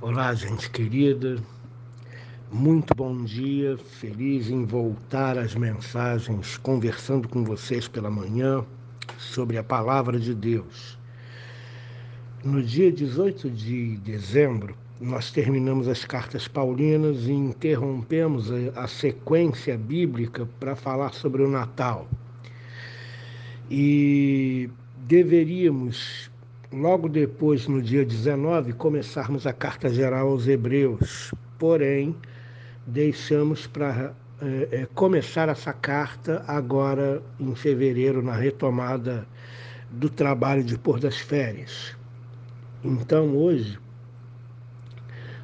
Olá, gente querida. Muito bom dia. Feliz em voltar às mensagens, conversando com vocês pela manhã sobre a palavra de Deus. No dia 18 de dezembro, nós terminamos as cartas paulinas e interrompemos a, sequência bíblica para falar sobre o Natal. E deveríamos logo depois, no dia 19, começarmos a carta geral aos Hebreus. Porém, deixamos para é, é, começar essa carta agora em fevereiro, na retomada do trabalho depois das férias. Então, hoje,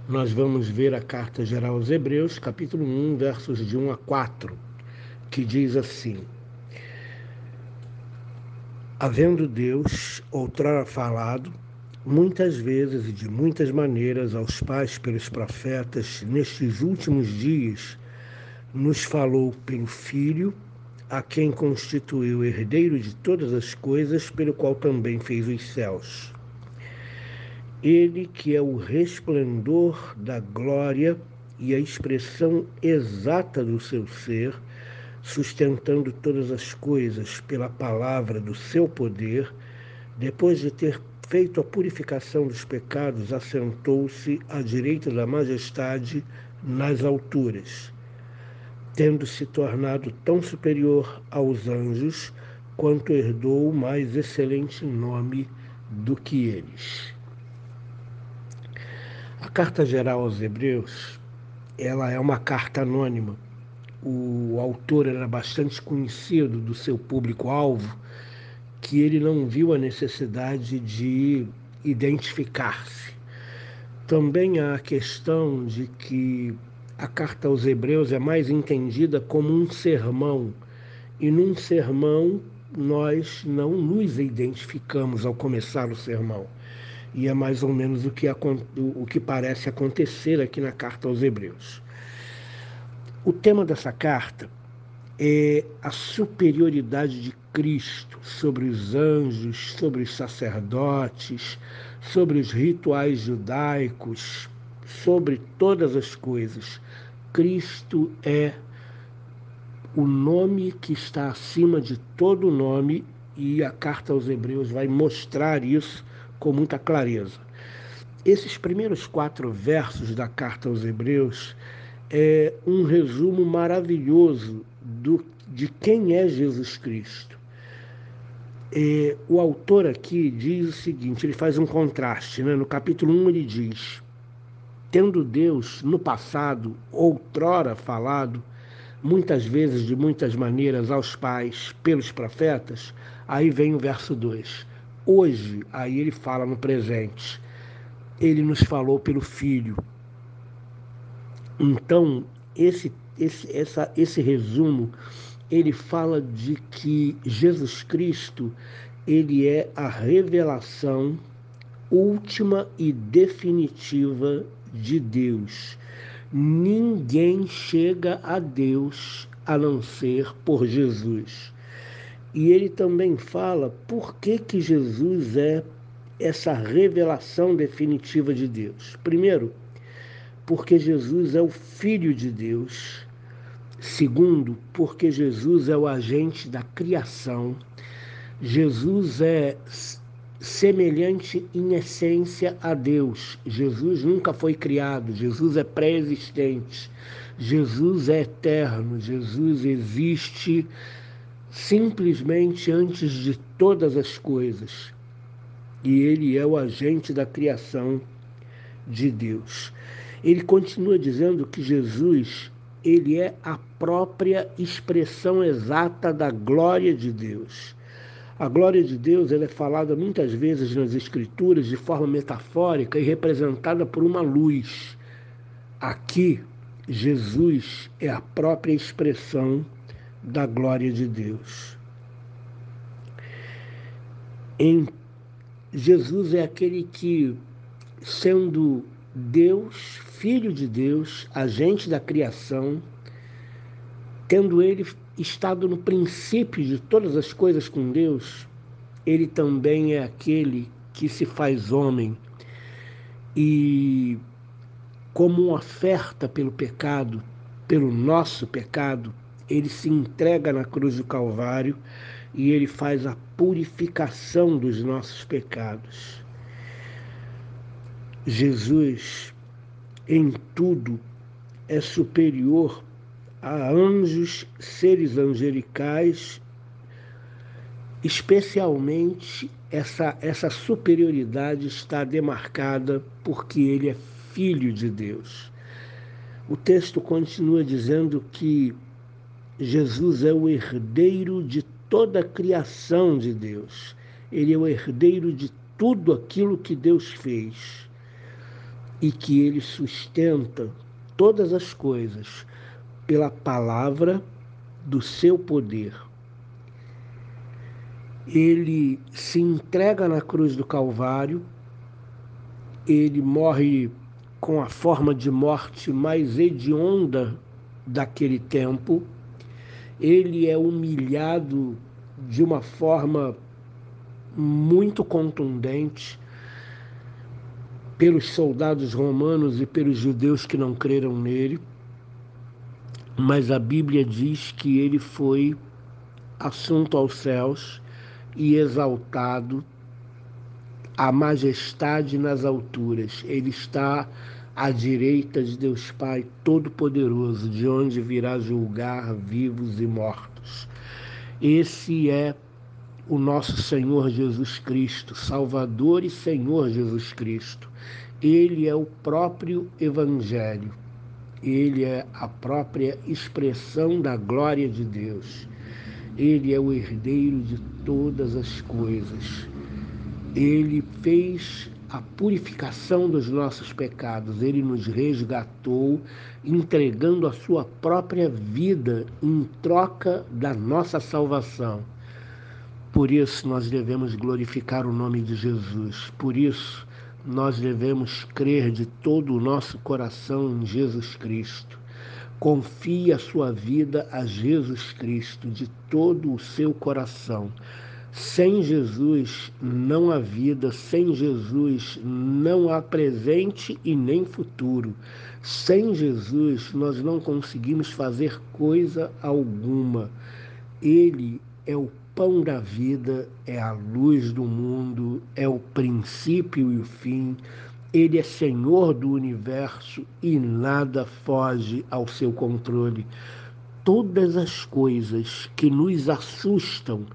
nós vamos ver a carta geral aos Hebreus, capítulo 1, versos de 1 a 4, que diz assim havendo Deus outrora falado, muitas vezes e de muitas maneiras aos pais pelos profetas, nestes últimos dias, nos falou pelo Filho, a quem constituiu herdeiro de todas as coisas, pelo qual também fez os céus. Ele que é o resplendor da glória e a expressão exata do seu ser, sustentando todas as coisas pela palavra do seu poder, depois de ter feito a purificação dos pecados, assentou-se à direita da majestade nas alturas, tendo se tornado tão superior aos anjos quanto herdou o mais excelente nome do que eles. A carta geral aos Hebreus, ela é uma carta anônima o autor era bastante conhecido do seu público-alvo, que ele não viu a necessidade de identificar-se. Também há a questão de que a carta aos Hebreus é mais entendida como um sermão, e num sermão nós não nos identificamos ao começar o sermão. E é mais ou menos o que, o que parece acontecer aqui na carta aos Hebreus. O tema dessa carta é a superioridade de Cristo sobre os anjos, sobre os sacerdotes, sobre os rituais judaicos, sobre todas as coisas. Cristo é o nome que está acima de todo nome e a carta aos Hebreus vai mostrar isso com muita clareza. Esses primeiros quatro versos da carta aos Hebreus é um resumo maravilhoso do, de quem é Jesus Cristo. É, o autor aqui diz o seguinte: ele faz um contraste. Né? No capítulo 1, ele diz: Tendo Deus no passado, outrora falado, muitas vezes, de muitas maneiras, aos pais, pelos profetas, aí vem o verso 2. Hoje, aí ele fala no presente, ele nos falou pelo Filho então, esse, esse, essa, esse resumo, ele fala de que Jesus Cristo, ele é a revelação última e definitiva de Deus. Ninguém chega a Deus a não ser por Jesus. E ele também fala por que, que Jesus é essa revelação definitiva de Deus. Primeiro, porque Jesus é o Filho de Deus. Segundo, porque Jesus é o agente da criação. Jesus é semelhante em essência a Deus. Jesus nunca foi criado, Jesus é pré-existente. Jesus é eterno, Jesus existe simplesmente antes de todas as coisas. E ele é o agente da criação de Deus. Ele continua dizendo que Jesus, ele é a própria expressão exata da glória de Deus. A glória de Deus ela é falada muitas vezes nas Escrituras de forma metafórica e representada por uma luz. Aqui, Jesus é a própria expressão da glória de Deus. Em Jesus é aquele que, sendo Deus, Filho de Deus, agente da criação, tendo ele estado no princípio de todas as coisas com Deus, ele também é aquele que se faz homem e como oferta pelo pecado, pelo nosso pecado, ele se entrega na cruz do Calvário e ele faz a purificação dos nossos pecados. Jesus, em tudo, é superior a anjos, seres angelicais, especialmente essa, essa superioridade está demarcada porque ele é filho de Deus. O texto continua dizendo que Jesus é o herdeiro de toda a criação de Deus. Ele é o herdeiro de tudo aquilo que Deus fez e que ele sustenta todas as coisas pela palavra do seu poder. Ele se entrega na cruz do Calvário, ele morre com a forma de morte mais hedionda daquele tempo, ele é humilhado de uma forma muito contundente pelos soldados romanos e pelos judeus que não creram nele, mas a Bíblia diz que ele foi assunto aos céus e exaltado a majestade nas alturas. Ele está à direita de Deus Pai Todo-Poderoso, de onde virá julgar vivos e mortos. Esse é o nosso Senhor Jesus Cristo, Salvador e Senhor Jesus Cristo. Ele é o próprio Evangelho. Ele é a própria expressão da glória de Deus. Ele é o herdeiro de todas as coisas. Ele fez a purificação dos nossos pecados. Ele nos resgatou, entregando a sua própria vida em troca da nossa salvação. Por isso nós devemos glorificar o nome de Jesus. Por isso nós devemos crer de todo o nosso coração em Jesus Cristo. Confie a sua vida a Jesus Cristo de todo o seu coração. Sem Jesus não há vida, sem Jesus não há presente e nem futuro. Sem Jesus nós não conseguimos fazer coisa alguma. Ele é o pão da vida, é a luz do mundo, é o princípio e o fim. Ele é Senhor do universo e nada foge ao seu controle. Todas as coisas que nos assustam,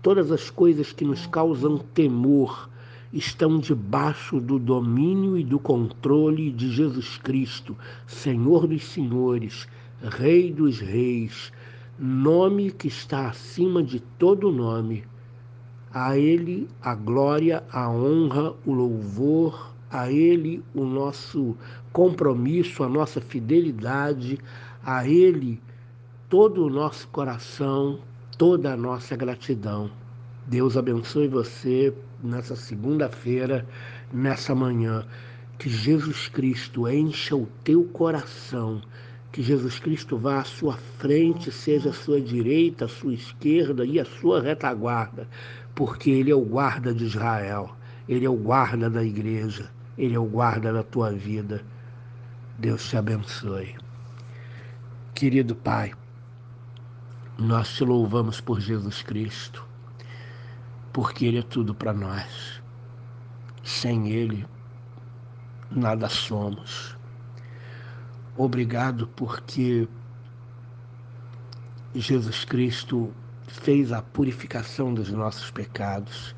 Todas as coisas que nos causam temor estão debaixo do domínio e do controle de Jesus Cristo, Senhor dos Senhores, Rei dos Reis, nome que está acima de todo nome. A Ele a glória, a honra, o louvor, a Ele o nosso compromisso, a nossa fidelidade, a Ele todo o nosso coração, toda a nossa gratidão. Deus abençoe você nessa segunda-feira, nessa manhã. Que Jesus Cristo encha o teu coração. Que Jesus Cristo vá à sua frente, seja à sua direita, à sua esquerda e à sua retaguarda, porque Ele é o guarda de Israel, Ele é o guarda da igreja, Ele é o guarda da tua vida. Deus te abençoe. Querido Pai, nós te louvamos por Jesus Cristo, porque Ele é tudo para nós. Sem Ele, nada somos. Obrigado porque Jesus Cristo fez a purificação dos nossos pecados.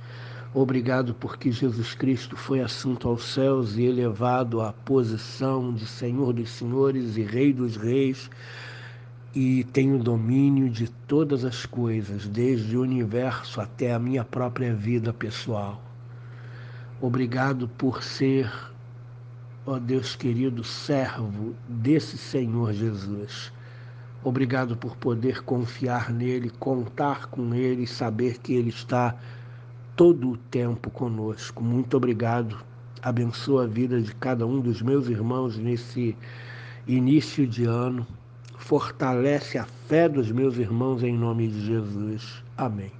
Obrigado porque Jesus Cristo foi assunto aos céus e elevado à posição de Senhor dos Senhores e Rei dos Reis e tenho domínio de todas as coisas, desde o universo até a minha própria vida pessoal. Obrigado por ser, ó Deus querido, servo desse Senhor Jesus. Obrigado por poder confiar nele, contar com ele, saber que ele está todo o tempo conosco. Muito obrigado. Abençoa a vida de cada um dos meus irmãos nesse início de ano fortalece a fé dos meus irmãos em nome de Jesus. Amém.